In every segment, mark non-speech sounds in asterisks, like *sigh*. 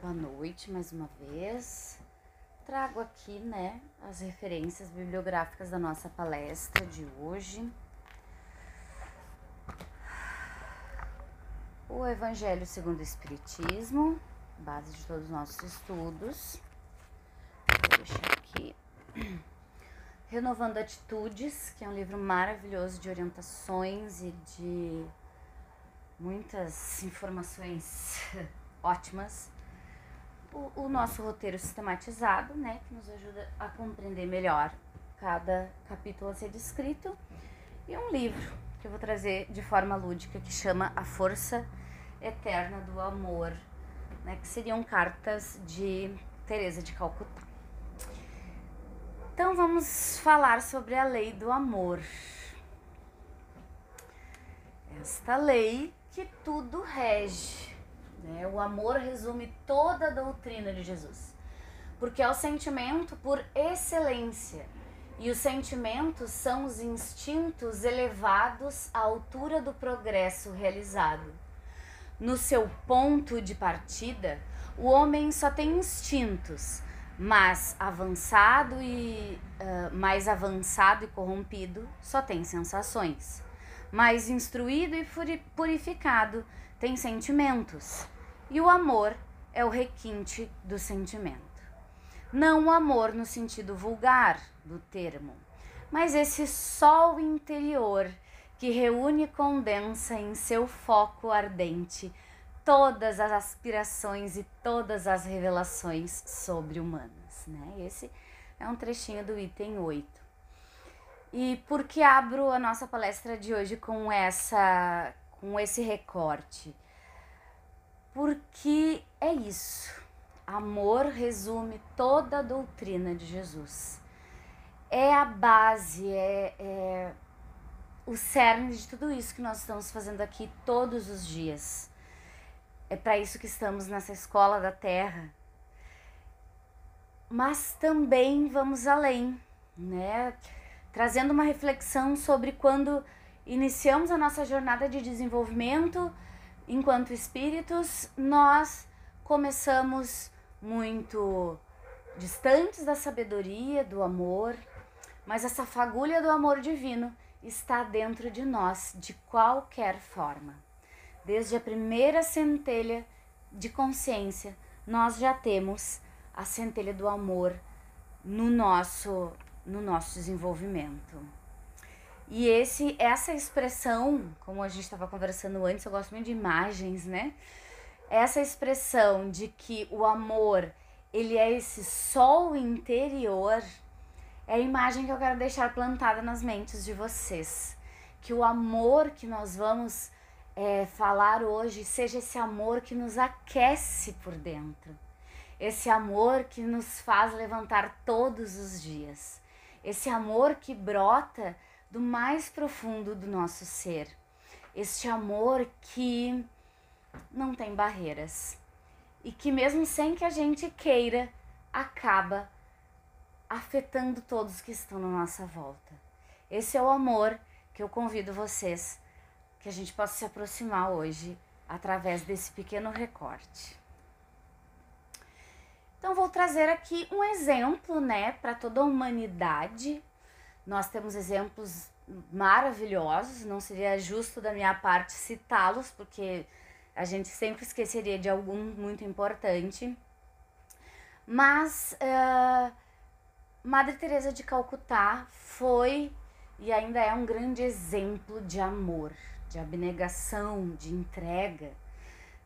Boa noite mais uma vez. Trago aqui, né, as referências bibliográficas da nossa palestra de hoje. O Evangelho segundo o Espiritismo, base de todos os nossos estudos. Vou deixar aqui. Renovando Atitudes, que é um livro maravilhoso de orientações e de muitas informações *laughs* ótimas o, o nosso roteiro sistematizado, né, que nos ajuda a compreender melhor cada capítulo a ser descrito, e um livro que eu vou trazer de forma lúdica que chama A Força Eterna do Amor, né, que seriam cartas de Teresa de Calcutá. Então vamos falar sobre a lei do amor. Esta lei que tudo rege né? O amor resume toda a doutrina de Jesus, porque é o sentimento por excelência. E os sentimentos são os instintos elevados à altura do progresso realizado. No seu ponto de partida, o homem só tem instintos, mas avançado e uh, mais avançado e corrompido só tem sensações. Mais instruído e purificado tem sentimentos. E o amor é o requinte do sentimento. Não o amor no sentido vulgar do termo, mas esse sol interior que reúne e condensa em seu foco ardente todas as aspirações e todas as revelações sobre-humanas. Né? Esse é um trechinho do item 8. E por que abro a nossa palestra de hoje com essa com esse recorte? Porque é isso. Amor resume toda a doutrina de Jesus. É a base, é, é o cerne de tudo isso que nós estamos fazendo aqui todos os dias. É para isso que estamos nessa escola da terra. Mas também vamos além, né? Trazendo uma reflexão sobre quando iniciamos a nossa jornada de desenvolvimento enquanto espíritos, nós começamos muito distantes da sabedoria, do amor, mas essa fagulha do amor divino está dentro de nós de qualquer forma. Desde a primeira centelha de consciência, nós já temos a centelha do amor no nosso no nosso desenvolvimento. E esse, essa expressão, como a gente estava conversando antes, eu gosto muito de imagens, né? Essa expressão de que o amor, ele é esse sol interior, é a imagem que eu quero deixar plantada nas mentes de vocês. Que o amor que nós vamos é, falar hoje seja esse amor que nos aquece por dentro. Esse amor que nos faz levantar todos os dias. Esse amor que brota do mais profundo do nosso ser. Este amor que não tem barreiras e que, mesmo sem que a gente queira, acaba afetando todos que estão na nossa volta. Esse é o amor que eu convido vocês que a gente possa se aproximar hoje através desse pequeno recorte. Então vou trazer aqui um exemplo, né, para toda a humanidade nós temos exemplos maravilhosos, não seria justo da minha parte citá-los, porque a gente sempre esqueceria de algum muito importante. Mas uh, Madre Teresa de Calcutá foi e ainda é um grande exemplo de amor, de abnegação, de entrega.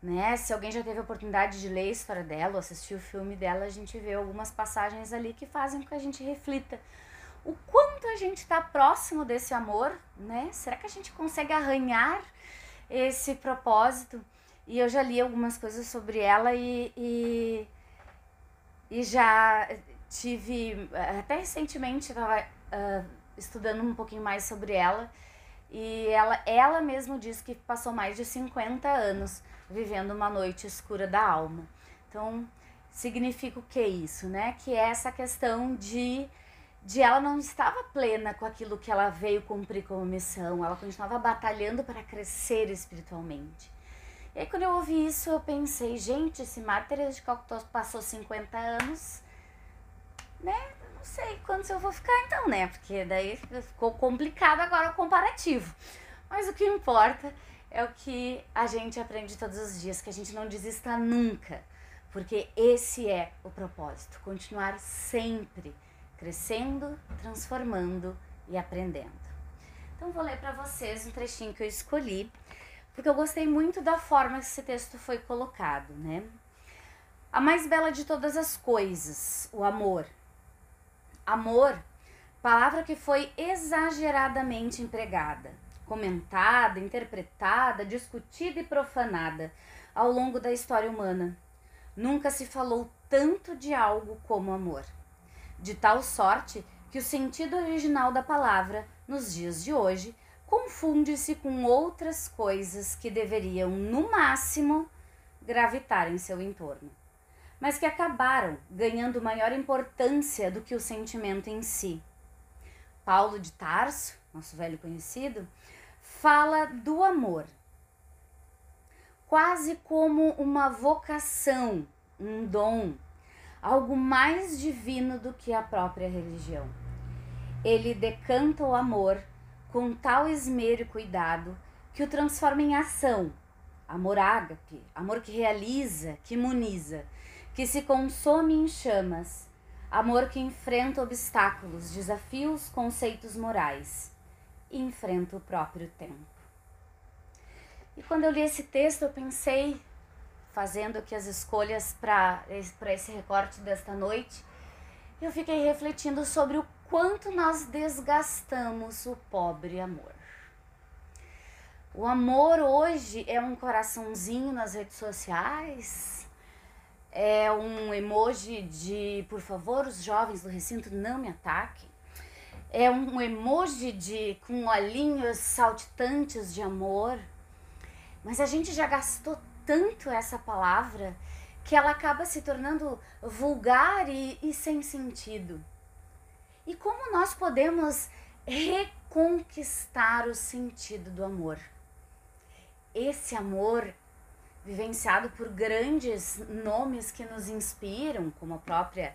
Né? Se alguém já teve a oportunidade de ler a história dela assistir o filme dela, a gente vê algumas passagens ali que fazem com que a gente reflita o quanto a gente está próximo desse amor, né? Será que a gente consegue arranhar esse propósito? E eu já li algumas coisas sobre ela e, e, e já tive, até recentemente, estava uh, ah, estudando um pouquinho mais sobre ela. E ela, ela mesma diz que passou mais de 50 anos vivendo uma noite escura da alma. Então, significa o que isso, né? Que é essa questão de de ela não estava plena com aquilo que ela veio cumprir como missão, ela continuava batalhando para crescer espiritualmente. E aí, quando eu ouvi isso, eu pensei, gente, esse Teresa de Calcutá passou 50 anos, né? Não sei quantos eu vou ficar então, né? Porque daí ficou complicado agora o comparativo. Mas o que importa é o que a gente aprende todos os dias, que a gente não desista nunca, porque esse é o propósito, continuar sempre crescendo, transformando e aprendendo. Então vou ler para vocês um trechinho que eu escolhi porque eu gostei muito da forma que esse texto foi colocado, né? A mais bela de todas as coisas, o amor. Amor, palavra que foi exageradamente empregada, comentada, interpretada, discutida e profanada ao longo da história humana. Nunca se falou tanto de algo como amor. De tal sorte que o sentido original da palavra, nos dias de hoje, confunde-se com outras coisas que deveriam, no máximo, gravitar em seu entorno, mas que acabaram ganhando maior importância do que o sentimento em si. Paulo de Tarso, nosso velho conhecido, fala do amor quase como uma vocação, um dom, algo mais divino do que a própria religião. Ele decanta o amor com tal esmero e cuidado que o transforma em ação. Amor ágape, amor que realiza, que imuniza, que se consome em chamas, amor que enfrenta obstáculos, desafios, conceitos morais e enfrenta o próprio tempo. E quando eu li esse texto, eu pensei, fazendo aqui as escolhas para esse recorte desta noite, eu fiquei refletindo sobre o quanto nós desgastamos o pobre amor. O amor hoje é um coraçãozinho nas redes sociais, é um emoji de por favor, os jovens do recinto não me ataquem. É um emoji de com olhinhos saltitantes de amor. Mas a gente já gastou tanto essa palavra que ela acaba se tornando vulgar e, e sem sentido. E como nós podemos reconquistar o sentido do amor? Esse amor vivenciado por grandes nomes que nos inspiram, como a própria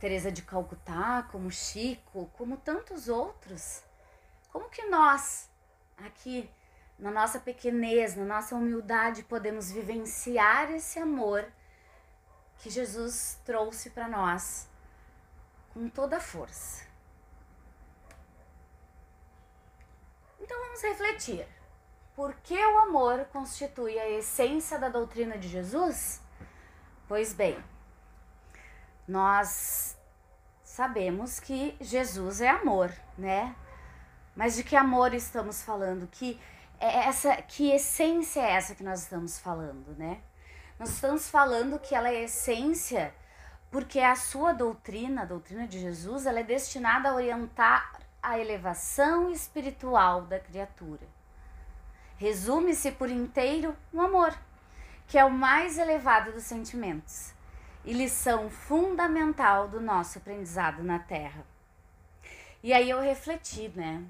Teresa de Calcutá, como Chico, como tantos outros. Como que nós, aqui na nossa pequenez, na nossa humildade, podemos vivenciar esse amor que Jesus trouxe para nós com toda a força? Então vamos refletir. Por que o amor constitui a essência da doutrina de Jesus? Pois bem, nós sabemos que Jesus é amor, né? Mas de que amor estamos falando? Que essa, que essência é essa que nós estamos falando, né? Nós estamos falando que ela é essência porque a sua doutrina, a doutrina de Jesus, ela é destinada a orientar a elevação espiritual da criatura. Resume-se por inteiro no amor, que é o mais elevado dos sentimentos e lição fundamental do nosso aprendizado na Terra. E aí eu refleti, né,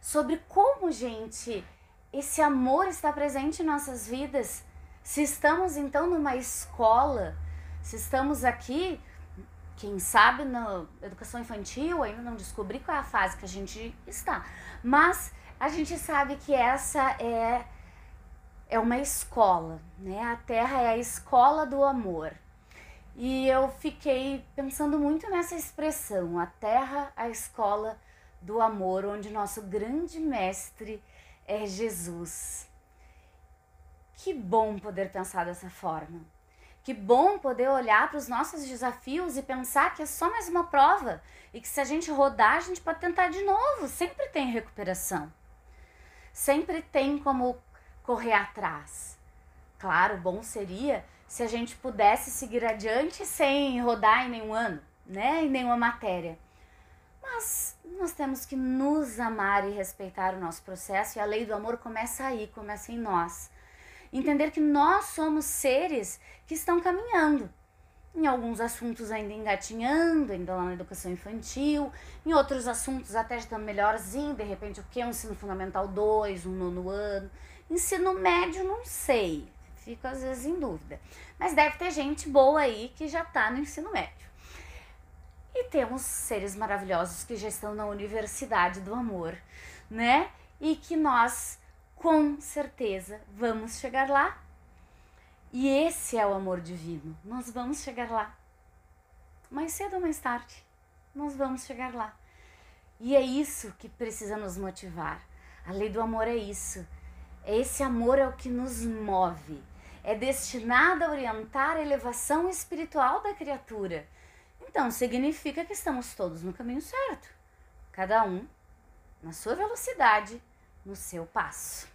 sobre como, gente, esse amor está presente em nossas vidas. Se estamos então numa escola, se estamos aqui quem sabe na educação infantil ainda não descobri qual é a fase que a gente está. Mas a gente sabe que essa é é uma escola, né? A Terra é a escola do amor. E eu fiquei pensando muito nessa expressão, a Terra, a escola do amor, onde nosso grande mestre é Jesus. Que bom poder pensar dessa forma. Que bom poder olhar para os nossos desafios e pensar que é só mais uma prova e que se a gente rodar, a gente pode tentar de novo. Sempre tem recuperação. Sempre tem como correr atrás. Claro, bom seria se a gente pudesse seguir adiante sem rodar em nenhum ano, né? Em nenhuma matéria. Mas nós temos que nos amar e respeitar o nosso processo e a lei do amor começa aí, começa em nós. Entender que nós somos seres que estão caminhando. Em alguns assuntos ainda engatinhando, ainda lá na educação infantil, em outros assuntos até estão melhorzinho, de repente o que é um ensino fundamental 2, um nono ano. Ensino médio, não sei. fico às vezes em dúvida. Mas deve ter gente boa aí que já está no ensino médio. E temos seres maravilhosos que já estão na universidade do amor, né? E que nós, com certeza, vamos chegar lá. E esse é o amor divino. Nós vamos chegar lá. Mais cedo ou mais tarde, nós vamos chegar lá. E é isso que precisa nos motivar. A lei do amor é isso. Esse amor é o que nos move. É destinado a orientar a elevação espiritual da criatura então, significa que estamos todos no caminho certo, cada um na sua velocidade, no seu passo.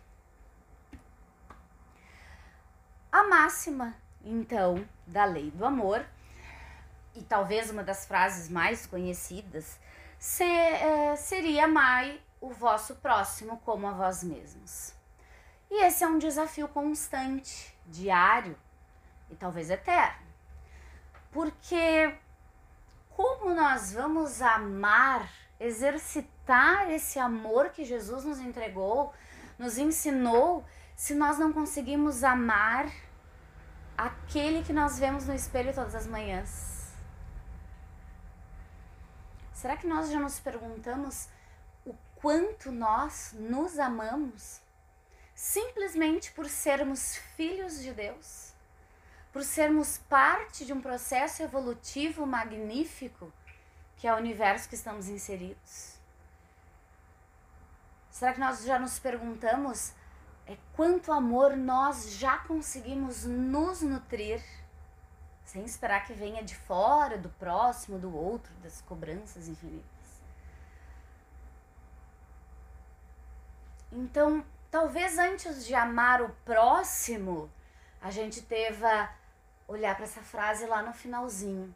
A máxima, então, da lei do amor, e talvez uma das frases mais conhecidas, se, é, seria amai o vosso próximo como a vós mesmos. E esse é um desafio constante, diário e talvez eterno. Porque como nós vamos amar, exercitar esse amor que Jesus nos entregou, nos ensinou, se nós não conseguimos amar aquele que nós vemos no espelho todas as manhãs? Será que nós já nos perguntamos o quanto nós nos amamos simplesmente por sermos filhos de Deus? Por sermos parte de um processo evolutivo magnífico que é o universo que estamos inseridos? Será que nós já nos perguntamos é, quanto amor nós já conseguimos nos nutrir, sem esperar que venha de fora, do próximo, do outro, das cobranças infinitas? Então, talvez antes de amar o próximo, a gente deva olhar para essa frase lá no finalzinho.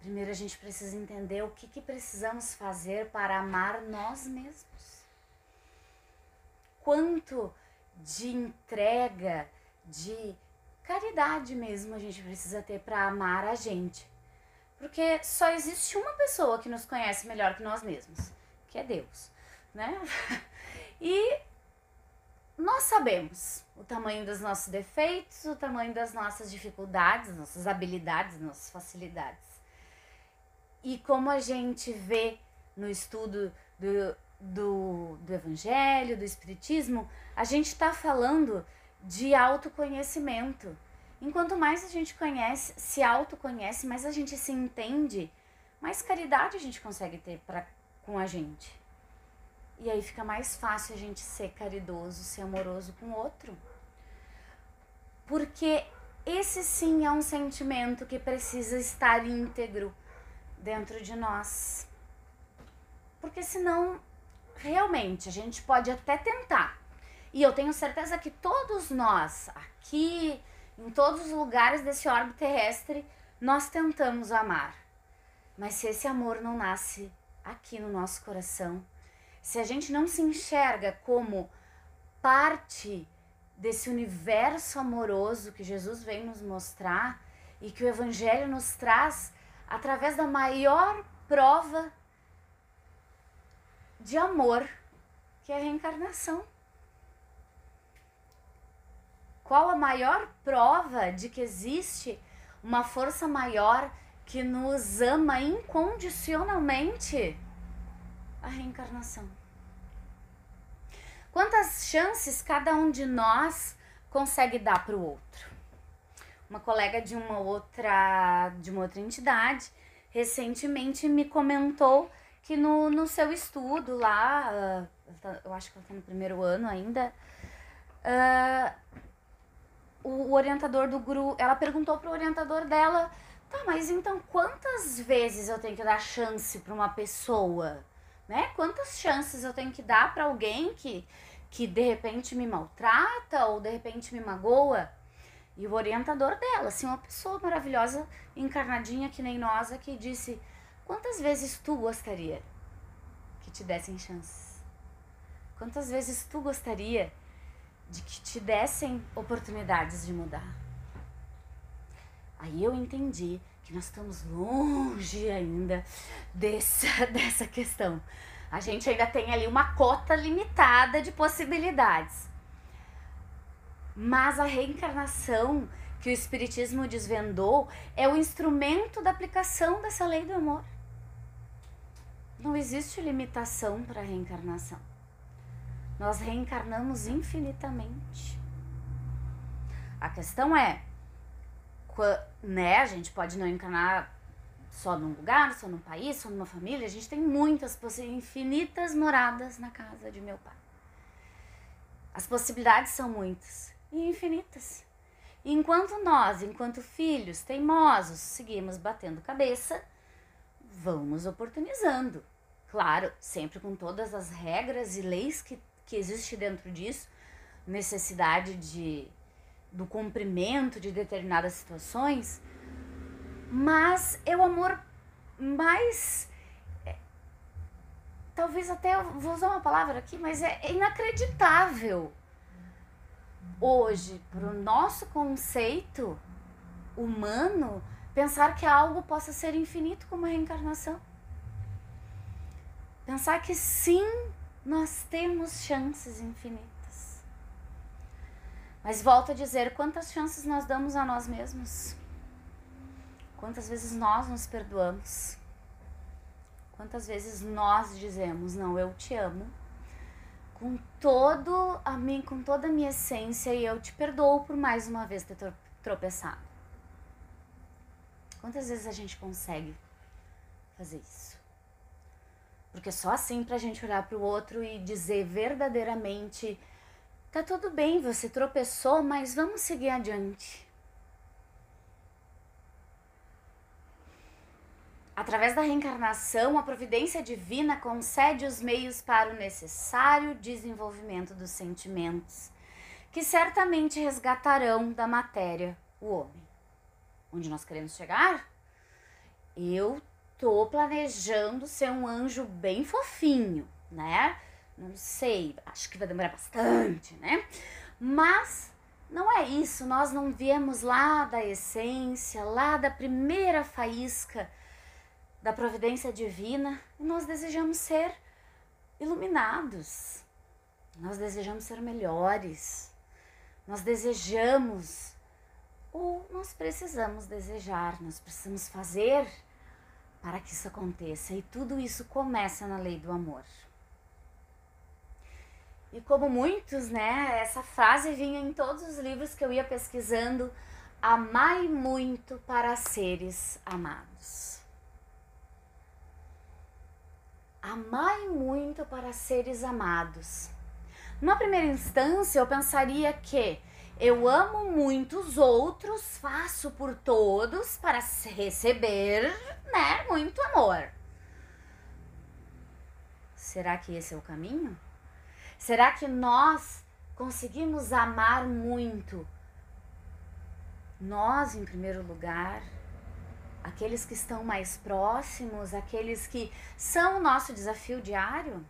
Primeiro a gente precisa entender o que, que precisamos fazer para amar nós mesmos. Quanto de entrega, de caridade mesmo a gente precisa ter para amar a gente. Porque só existe uma pessoa que nos conhece melhor que nós mesmos, que é Deus, né? *laughs* E nós sabemos o tamanho dos nossos defeitos, o tamanho das nossas dificuldades, nossas habilidades, nossas facilidades. E como a gente vê no estudo do, do, do Evangelho, do Espiritismo, a gente está falando de autoconhecimento. Enquanto mais a gente conhece, se autoconhece, mais a gente se entende, mais caridade a gente consegue ter pra, com a gente. E aí fica mais fácil a gente ser caridoso, ser amoroso com o outro. Porque esse sim é um sentimento que precisa estar íntegro dentro de nós. Porque senão, realmente, a gente pode até tentar. E eu tenho certeza que todos nós, aqui, em todos os lugares desse orbe terrestre, nós tentamos amar. Mas se esse amor não nasce aqui no nosso coração, se a gente não se enxerga como parte desse universo amoroso que Jesus vem nos mostrar e que o Evangelho nos traz através da maior prova de amor, que é a reencarnação. Qual a maior prova de que existe uma força maior que nos ama incondicionalmente? A reencarnação. Quantas chances cada um de nós consegue dar para o outro? Uma colega de uma outra de uma outra entidade recentemente me comentou que no, no seu estudo lá, uh, eu acho que ela está no primeiro ano ainda, uh, o orientador do grupo, ela perguntou para o orientador dela, tá, mas então quantas vezes eu tenho que dar chance para uma pessoa? Né? Quantas chances eu tenho que dar para alguém que, que de repente me maltrata ou de repente me magoa? E o orientador dela, assim, uma pessoa maravilhosa, encarnadinha que nem nós, que disse: Quantas vezes tu gostaria que te dessem chances? Quantas vezes tu gostaria de que te dessem oportunidades de mudar? Aí eu entendi que nós estamos longe ainda dessa, *laughs* dessa questão. A gente ainda tem ali uma cota limitada de possibilidades. Mas a reencarnação que o Espiritismo desvendou é o instrumento da aplicação dessa lei do amor. Não existe limitação para a reencarnação. Nós reencarnamos infinitamente. A questão é, né, a gente pode não encarnar só num lugar, só num país, só numa família. A gente tem muitas, infinitas moradas na casa de meu pai. As possibilidades são muitas e infinitas. Enquanto nós, enquanto filhos teimosos, seguimos batendo cabeça, vamos oportunizando. Claro, sempre com todas as regras e leis que, que existem dentro disso, necessidade de, do cumprimento de determinadas situações, mas é o amor mais. É, talvez até vou usar uma palavra aqui, mas é inacreditável hoje para o nosso conceito humano pensar que algo possa ser infinito como a reencarnação. Pensar que sim, nós temos chances infinitas. Mas volto a dizer, quantas chances nós damos a nós mesmos? Quantas vezes nós nos perdoamos? Quantas vezes nós dizemos, não, eu te amo, com todo a mim, com toda a minha essência e eu te perdoo por mais uma vez ter tropeçado. Quantas vezes a gente consegue fazer isso? Porque só assim pra gente olhar pro outro e dizer verdadeiramente: tá tudo bem, você tropeçou, mas vamos seguir adiante. Através da reencarnação, a providência divina concede os meios para o necessário desenvolvimento dos sentimentos, que certamente resgatarão da matéria o homem. Onde nós queremos chegar? Eu tô planejando ser um anjo bem fofinho, né? Não sei, acho que vai demorar bastante, né? Mas não é isso, nós não viemos lá da essência, lá da primeira faísca da providência divina e nós desejamos ser iluminados. Nós desejamos ser melhores. Nós desejamos ou nós precisamos desejar, nós precisamos fazer para que isso aconteça. E tudo isso começa na lei do amor. E como muitos, né, essa frase vinha em todos os livros que eu ia pesquisando: amai muito para seres amados. Amai muito para seres amados. Numa primeira instância, eu pensaria que eu amo muito os outros, faço por todos para receber, né, muito amor. Será que esse é o caminho? Será que nós conseguimos amar muito? Nós, em primeiro lugar, aqueles que estão mais próximos, aqueles que são o nosso desafio diário?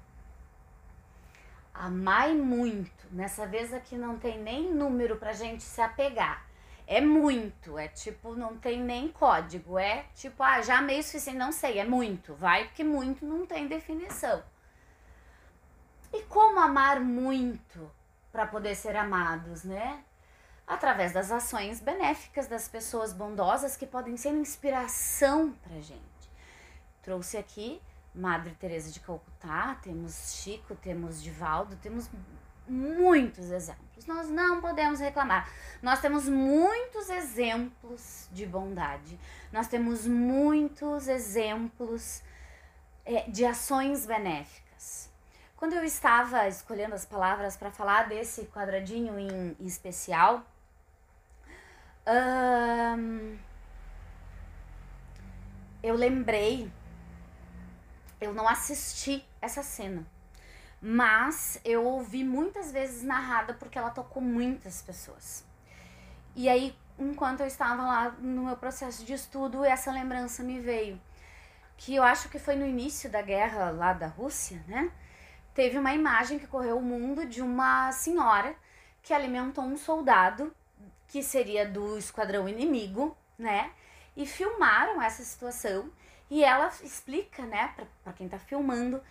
Amai muito. Nessa vez aqui não tem nem número pra gente se apegar. É muito, é tipo, não tem nem código. É tipo, ah, já amei o suficiente. Não sei, é muito. Vai, porque muito não tem definição. Amar muito para poder ser amados, né? Através das ações benéficas das pessoas bondosas que podem ser inspiração pra gente. Trouxe aqui Madre Teresa de Calcutá, temos Chico, temos Divaldo, temos muitos exemplos. Nós não podemos reclamar. Nós temos muitos exemplos de bondade. Nós temos muitos exemplos é, de ações benéficas. Quando eu estava escolhendo as palavras para falar desse quadradinho em, em especial, hum, eu lembrei eu não assisti essa cena. Mas eu ouvi muitas vezes narrada porque ela tocou muitas pessoas. E aí, enquanto eu estava lá no meu processo de estudo, essa lembrança me veio. Que eu acho que foi no início da guerra lá da Rússia, né? Teve uma imagem que correu o mundo de uma senhora que alimentou um soldado que seria do esquadrão inimigo, né? E filmaram essa situação e ela explica, né, para quem está filmando,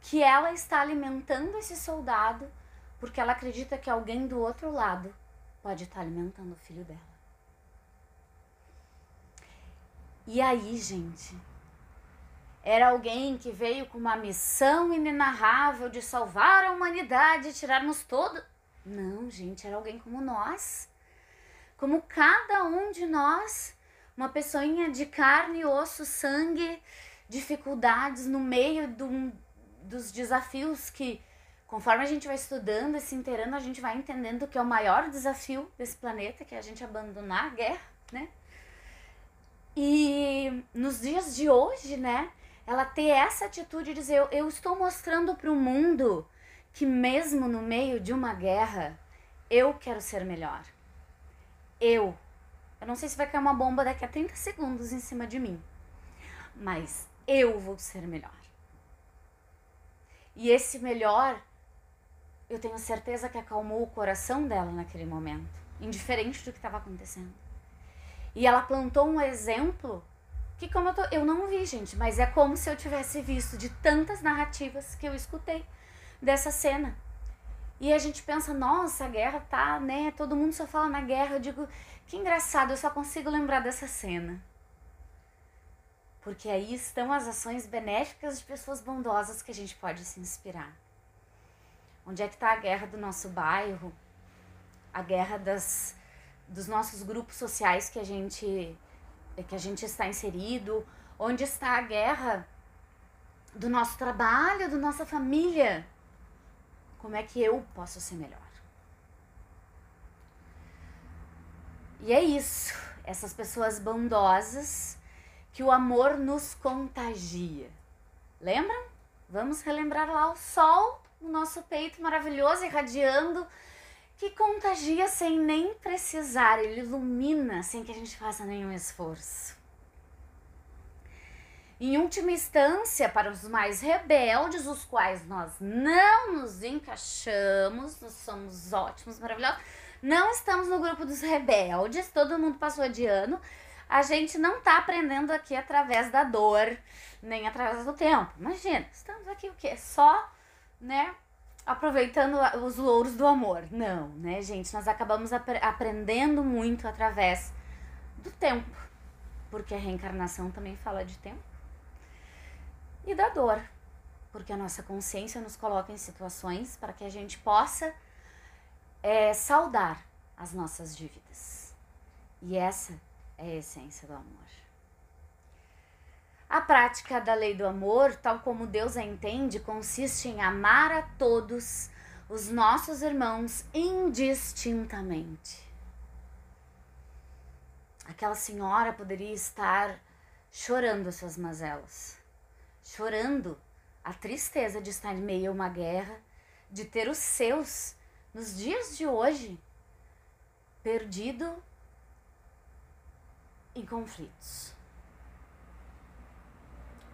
que ela está alimentando esse soldado porque ela acredita que alguém do outro lado pode estar alimentando o filho dela. E aí, gente, era alguém que veio com uma missão inenarrável de salvar a humanidade e tirarmos todo. Não, gente, era alguém como nós. Como cada um de nós. Uma pessoinha de carne, osso, sangue, dificuldades no meio do, dos desafios que, conforme a gente vai estudando e se inteirando, a gente vai entendendo que é o maior desafio desse planeta, que é a gente abandonar a guerra, né? E nos dias de hoje, né? Ela ter essa atitude de dizer: eu, eu estou mostrando para o mundo que, mesmo no meio de uma guerra, eu quero ser melhor. Eu. Eu não sei se vai cair uma bomba daqui a 30 segundos em cima de mim, mas eu vou ser melhor. E esse melhor, eu tenho certeza que acalmou o coração dela naquele momento, indiferente do que estava acontecendo. E ela plantou um exemplo que como eu tô, eu não vi, gente, mas é como se eu tivesse visto de tantas narrativas que eu escutei dessa cena. E a gente pensa, nossa, a guerra tá, né? Todo mundo só fala na guerra. Eu digo, que engraçado, eu só consigo lembrar dessa cena. Porque aí estão as ações benéficas de pessoas bondosas que a gente pode se inspirar. Onde é que está a guerra do nosso bairro? A guerra das, dos nossos grupos sociais que a gente que a gente está inserido, onde está a guerra do nosso trabalho, da nossa família. Como é que eu posso ser melhor? E é isso, essas pessoas bondosas que o amor nos contagia. Lembram? Vamos relembrar lá o sol no nosso peito maravilhoso, irradiando que contagia sem nem precisar, ele ilumina sem que a gente faça nenhum esforço. Em última instância, para os mais rebeldes, os quais nós não nos encaixamos, nós somos ótimos, maravilhosos, não estamos no grupo dos rebeldes, todo mundo passou de ano, a gente não está aprendendo aqui através da dor, nem através do tempo. Imagina, estamos aqui o quê? Só, né, aproveitando os louros do amor. Não, né, gente? Nós acabamos ap aprendendo muito através do tempo, porque a reencarnação também fala de tempo, e da dor, porque a nossa consciência nos coloca em situações para que a gente possa é, saudar as nossas dívidas. E essa é a essência do amor. A prática da lei do amor, tal como Deus a entende, consiste em amar a todos os nossos irmãos indistintamente. Aquela senhora poderia estar chorando as suas mazelas, chorando a tristeza de estar em meio a uma guerra, de ter os seus, nos dias de hoje, perdido em conflitos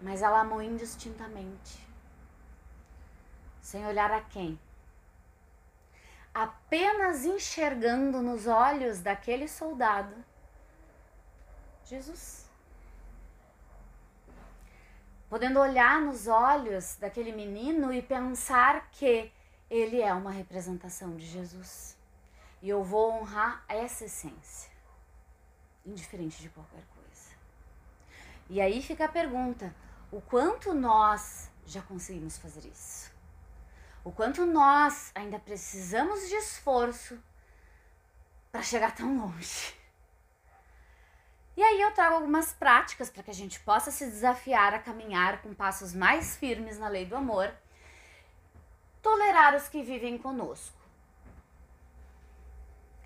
mas ela amou indistintamente, sem olhar a quem. Apenas enxergando nos olhos daquele soldado Jesus. Podendo olhar nos olhos daquele menino e pensar que ele é uma representação de Jesus. E eu vou honrar essa essência, indiferente de qualquer coisa. E aí fica a pergunta: o quanto nós já conseguimos fazer isso. O quanto nós ainda precisamos de esforço para chegar tão longe. E aí eu trago algumas práticas para que a gente possa se desafiar a caminhar com passos mais firmes na lei do amor. Tolerar os que vivem conosco.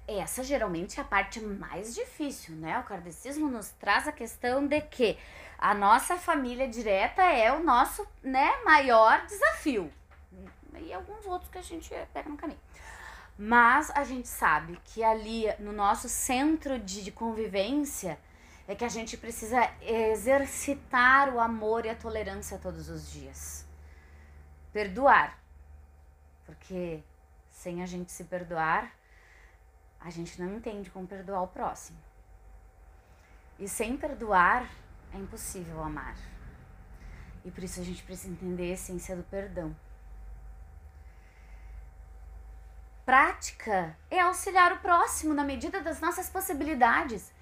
Essa geralmente é a parte mais difícil, né? O kardecismo nos traz a questão de que a nossa família direta é o nosso né, maior desafio. E alguns outros que a gente pega no caminho. Mas a gente sabe que ali no nosso centro de convivência é que a gente precisa exercitar o amor e a tolerância todos os dias. Perdoar. Porque sem a gente se perdoar, a gente não entende como perdoar o próximo. E sem perdoar, é impossível amar. E por isso a gente precisa entender a essência do perdão. prática é auxiliar o próximo na medida das nossas possibilidades.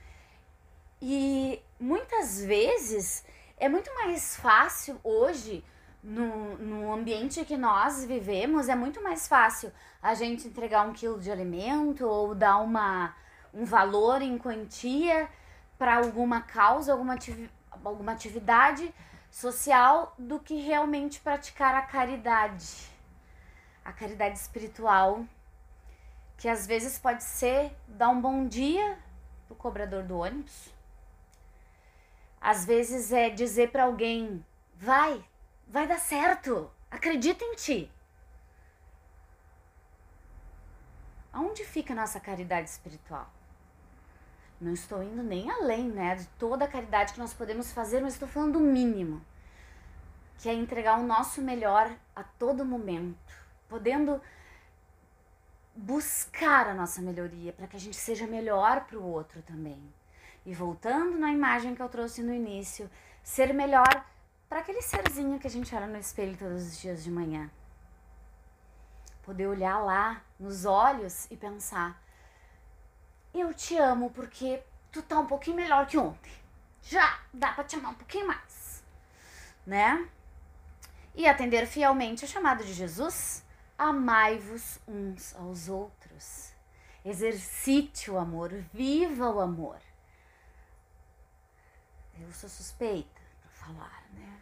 E muitas vezes é muito mais fácil hoje, no, no ambiente que nós vivemos, é muito mais fácil a gente entregar um quilo de alimento ou dar uma, um valor em quantia para alguma causa, alguma, alguma atividade social do que realmente praticar a caridade. A caridade espiritual, que às vezes pode ser dar um bom dia pro cobrador do ônibus. Às vezes é dizer para alguém: vai, vai dar certo, acredita em ti. Aonde fica a nossa caridade espiritual? Não estou indo nem além, né, de toda a caridade que nós podemos fazer, mas estou falando do mínimo, que é entregar o nosso melhor a todo momento, podendo buscar a nossa melhoria para que a gente seja melhor para o outro também. E voltando na imagem que eu trouxe no início, ser melhor para aquele serzinho que a gente olha no espelho todos os dias de manhã. Poder olhar lá nos olhos e pensar: eu te amo porque tu tá um pouquinho melhor que ontem. Já dá para te amar um pouquinho mais, né? E atender fielmente o chamado de Jesus, amai-vos uns aos outros. Exercite o amor, viva o amor. Eu sou suspeita para falar, né?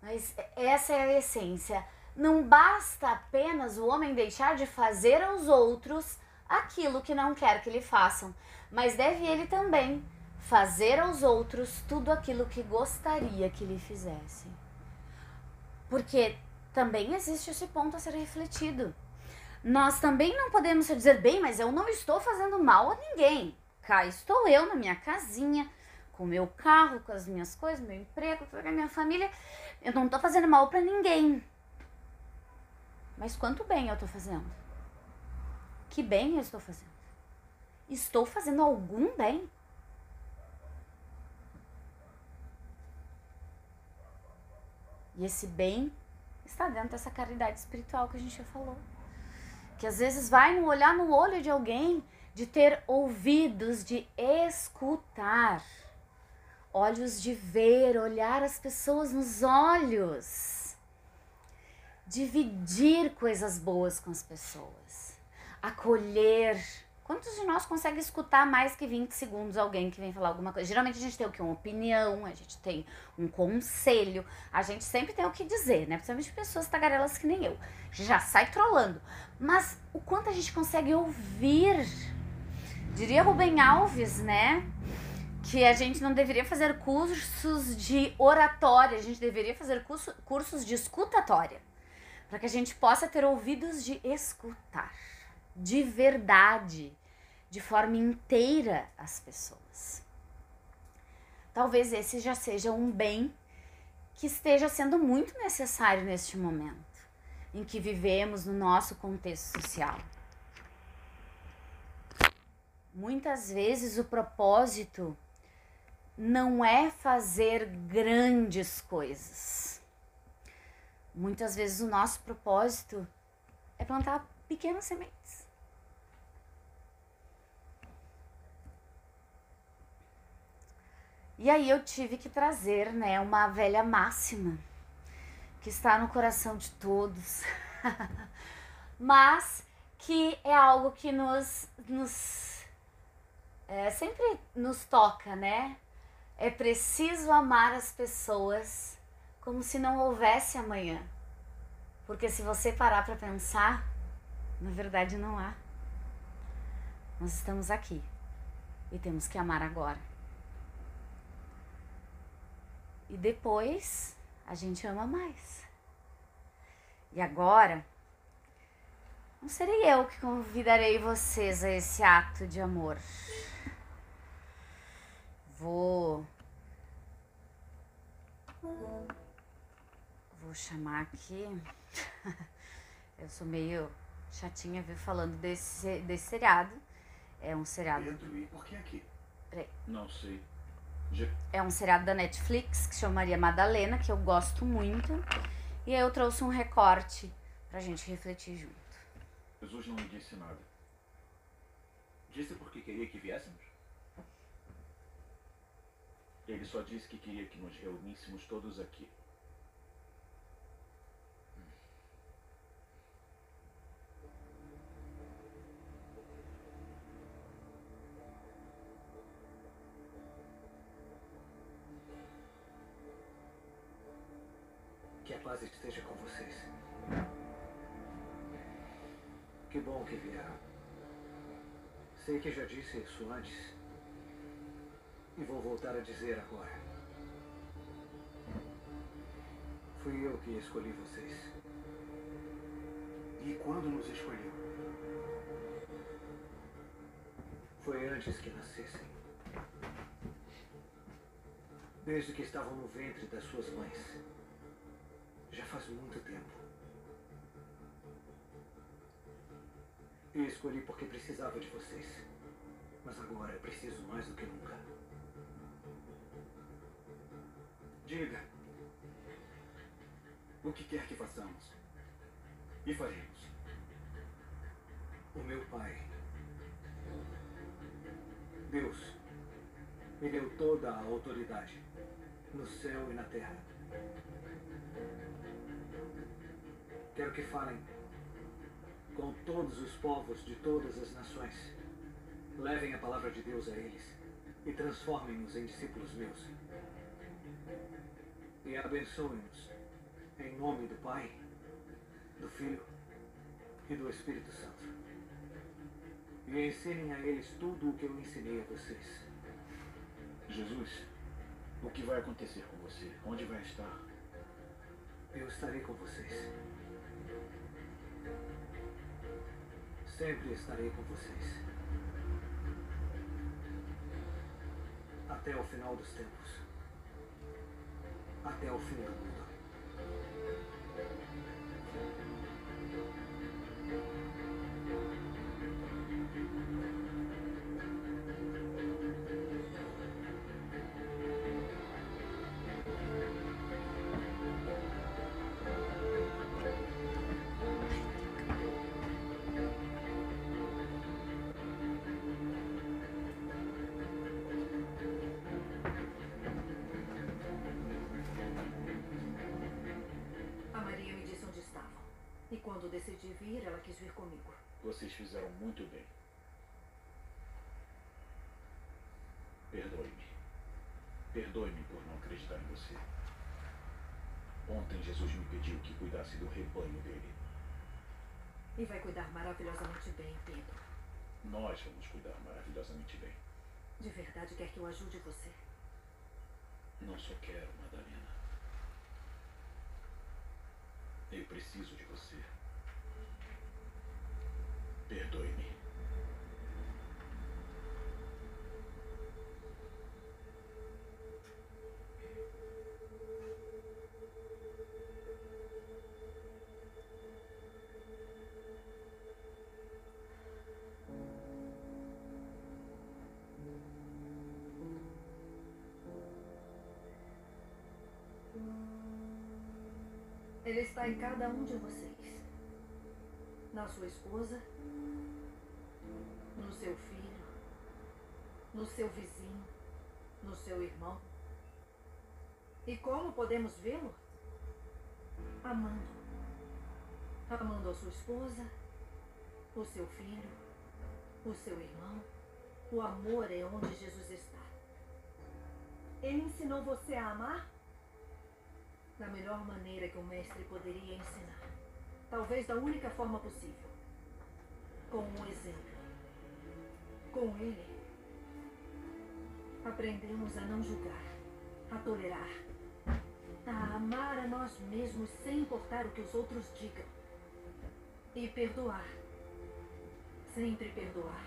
Mas essa é a essência. Não basta apenas o homem deixar de fazer aos outros aquilo que não quer que lhe façam, mas deve ele também fazer aos outros tudo aquilo que gostaria que lhe fizessem. Porque também existe esse ponto a ser refletido. Nós também não podemos dizer, bem, mas eu não estou fazendo mal a ninguém. Cá estou eu na minha casinha, com meu carro, com as minhas coisas, meu emprego, com a minha família. Eu não estou fazendo mal para ninguém. Mas quanto bem eu estou fazendo? Que bem eu estou fazendo? Estou fazendo algum bem? E esse bem está dentro dessa caridade espiritual que a gente já falou. Que às vezes vai no olhar no olho de alguém, de ter ouvidos, de escutar, olhos de ver, olhar as pessoas nos olhos, dividir coisas boas com as pessoas acolher. Quantos de nós consegue escutar mais que 20 segundos alguém que vem falar alguma coisa? Geralmente a gente tem o que? Uma opinião, a gente tem um conselho, a gente sempre tem o que dizer, né? Principalmente pessoas tagarelas que nem eu. Já sai trolando. Mas o quanto a gente consegue ouvir? Diria Rubem Alves, né? Que a gente não deveria fazer cursos de oratória, a gente deveria fazer curso, cursos de escutatória. Para que a gente possa ter ouvidos de escutar de verdade, de forma inteira as pessoas. Talvez esse já seja um bem que esteja sendo muito necessário neste momento em que vivemos no nosso contexto social. Muitas vezes o propósito não é fazer grandes coisas. Muitas vezes o nosso propósito é plantar pequenas sementes. E aí eu tive que trazer, né, uma velha máxima que está no coração de todos, *laughs* mas que é algo que nos, nos é, sempre nos toca, né? É preciso amar as pessoas como se não houvesse amanhã. Porque se você parar para pensar, na verdade não há. Nós estamos aqui e temos que amar agora. E depois a gente ama mais. E agora, não serei eu que convidarei vocês a esse ato de amor. Vou. Vou chamar aqui. *laughs* Eu sou meio chatinha ver falando desse, desse seriado. É um seriado. por que aqui? Peraí. Não sei. É um seriado da Netflix que chama Maria Madalena, que eu gosto muito. E aí eu trouxe um recorte pra gente refletir junto. Jesus não me disse nada. Disse porque queria que viéssemos? Ele só disse que queria que nos reuníssemos todos aqui. Paz esteja com vocês. Que bom que vieram. Sei que já disse isso antes. E vou voltar a dizer agora. Fui eu que escolhi vocês. E quando nos escolheu? Foi antes que nascessem. Desde que estavam no ventre das suas mães. Faz muito tempo. Eu escolhi porque precisava de vocês. Mas agora preciso mais do que nunca. Diga. O que quer que façamos? E faremos. O meu pai. Deus. Me deu toda a autoridade. No céu e na terra. Quero que falem com todos os povos de todas as nações. Levem a palavra de Deus a eles e transformem-nos em discípulos meus. E abençoem-nos em nome do Pai, do Filho e do Espírito Santo. E ensinem a eles tudo o que eu ensinei a vocês. Jesus, o que vai acontecer com você? Onde vai estar? Eu estarei com vocês. Sempre estarei com vocês. Até o final dos tempos. Até o fim do mundo. E quando decidi vir, ela quis vir comigo. Vocês fizeram muito bem. Perdoe-me. Perdoe-me por não acreditar em você. Ontem Jesus me pediu que cuidasse do rebanho dele. E vai cuidar maravilhosamente bem, Pedro. Nós vamos cuidar maravilhosamente bem. De verdade quer que eu ajude você. Não só quero, Madalena. Eu preciso de você. Perdoe-me. Está em cada um de vocês. Na sua esposa, no seu filho, no seu vizinho, no seu irmão. E como podemos vê-lo? Amando. Amando a sua esposa, o seu filho, o seu irmão. O amor é onde Jesus está. Ele ensinou você a amar? Da melhor maneira que o mestre poderia ensinar. Talvez da única forma possível. Com um exemplo. Com ele, aprendemos a não julgar, a tolerar, a amar a nós mesmos sem importar o que os outros digam. E perdoar. Sempre perdoar.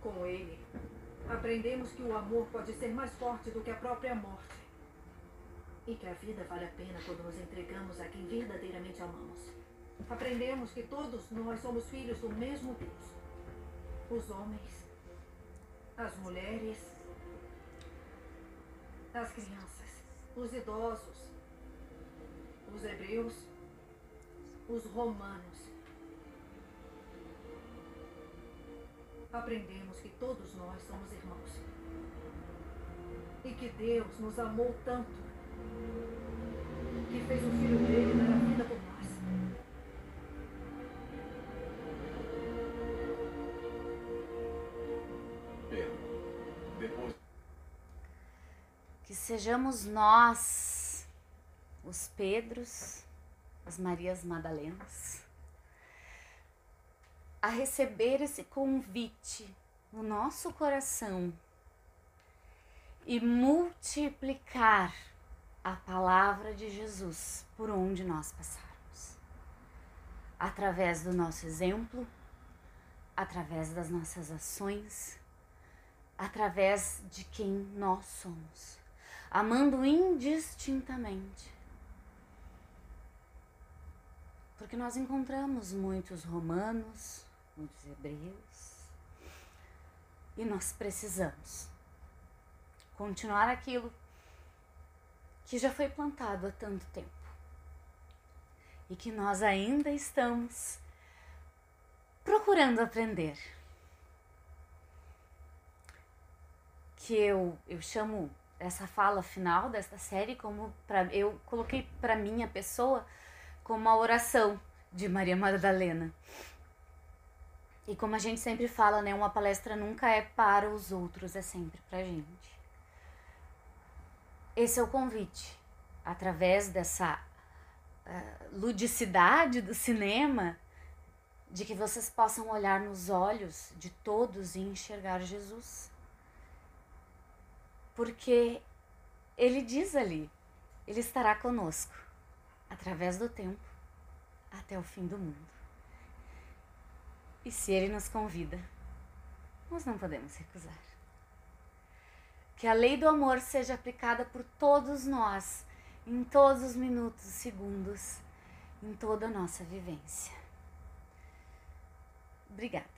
Com ele, aprendemos que o amor pode ser mais forte do que a própria morte. E que a vida vale a pena quando nos entregamos a quem verdadeiramente amamos. Aprendemos que todos nós somos filhos do mesmo Deus. Os homens, as mulheres, as crianças, os idosos, os hebreus, os romanos. Aprendemos que todos nós somos irmãos. E que Deus nos amou tanto que fez o filho dele dar a vida por nós. Pedro, depois Que sejamos nós, os Pedros, as Marias Madalenas, a receber esse convite no nosso coração e multiplicar a palavra de Jesus por onde nós passarmos. Através do nosso exemplo, através das nossas ações, através de quem nós somos, amando indistintamente. Porque nós encontramos muitos romanos, muitos hebreus, e nós precisamos continuar aquilo que já foi plantado há tanto tempo e que nós ainda estamos procurando aprender. Que eu, eu chamo essa fala final desta série como para eu coloquei para minha pessoa como a oração de Maria Madalena. E como a gente sempre fala, né, uma palestra nunca é para os outros, é sempre pra gente. Esse é o convite. Através dessa uh, ludicidade do cinema, de que vocês possam olhar nos olhos de todos e enxergar Jesus. Porque ele diz ali, ele estará conosco através do tempo até o fim do mundo. E se ele nos convida, nós não podemos recusar. Que a lei do amor seja aplicada por todos nós, em todos os minutos, segundos, em toda a nossa vivência. Obrigada.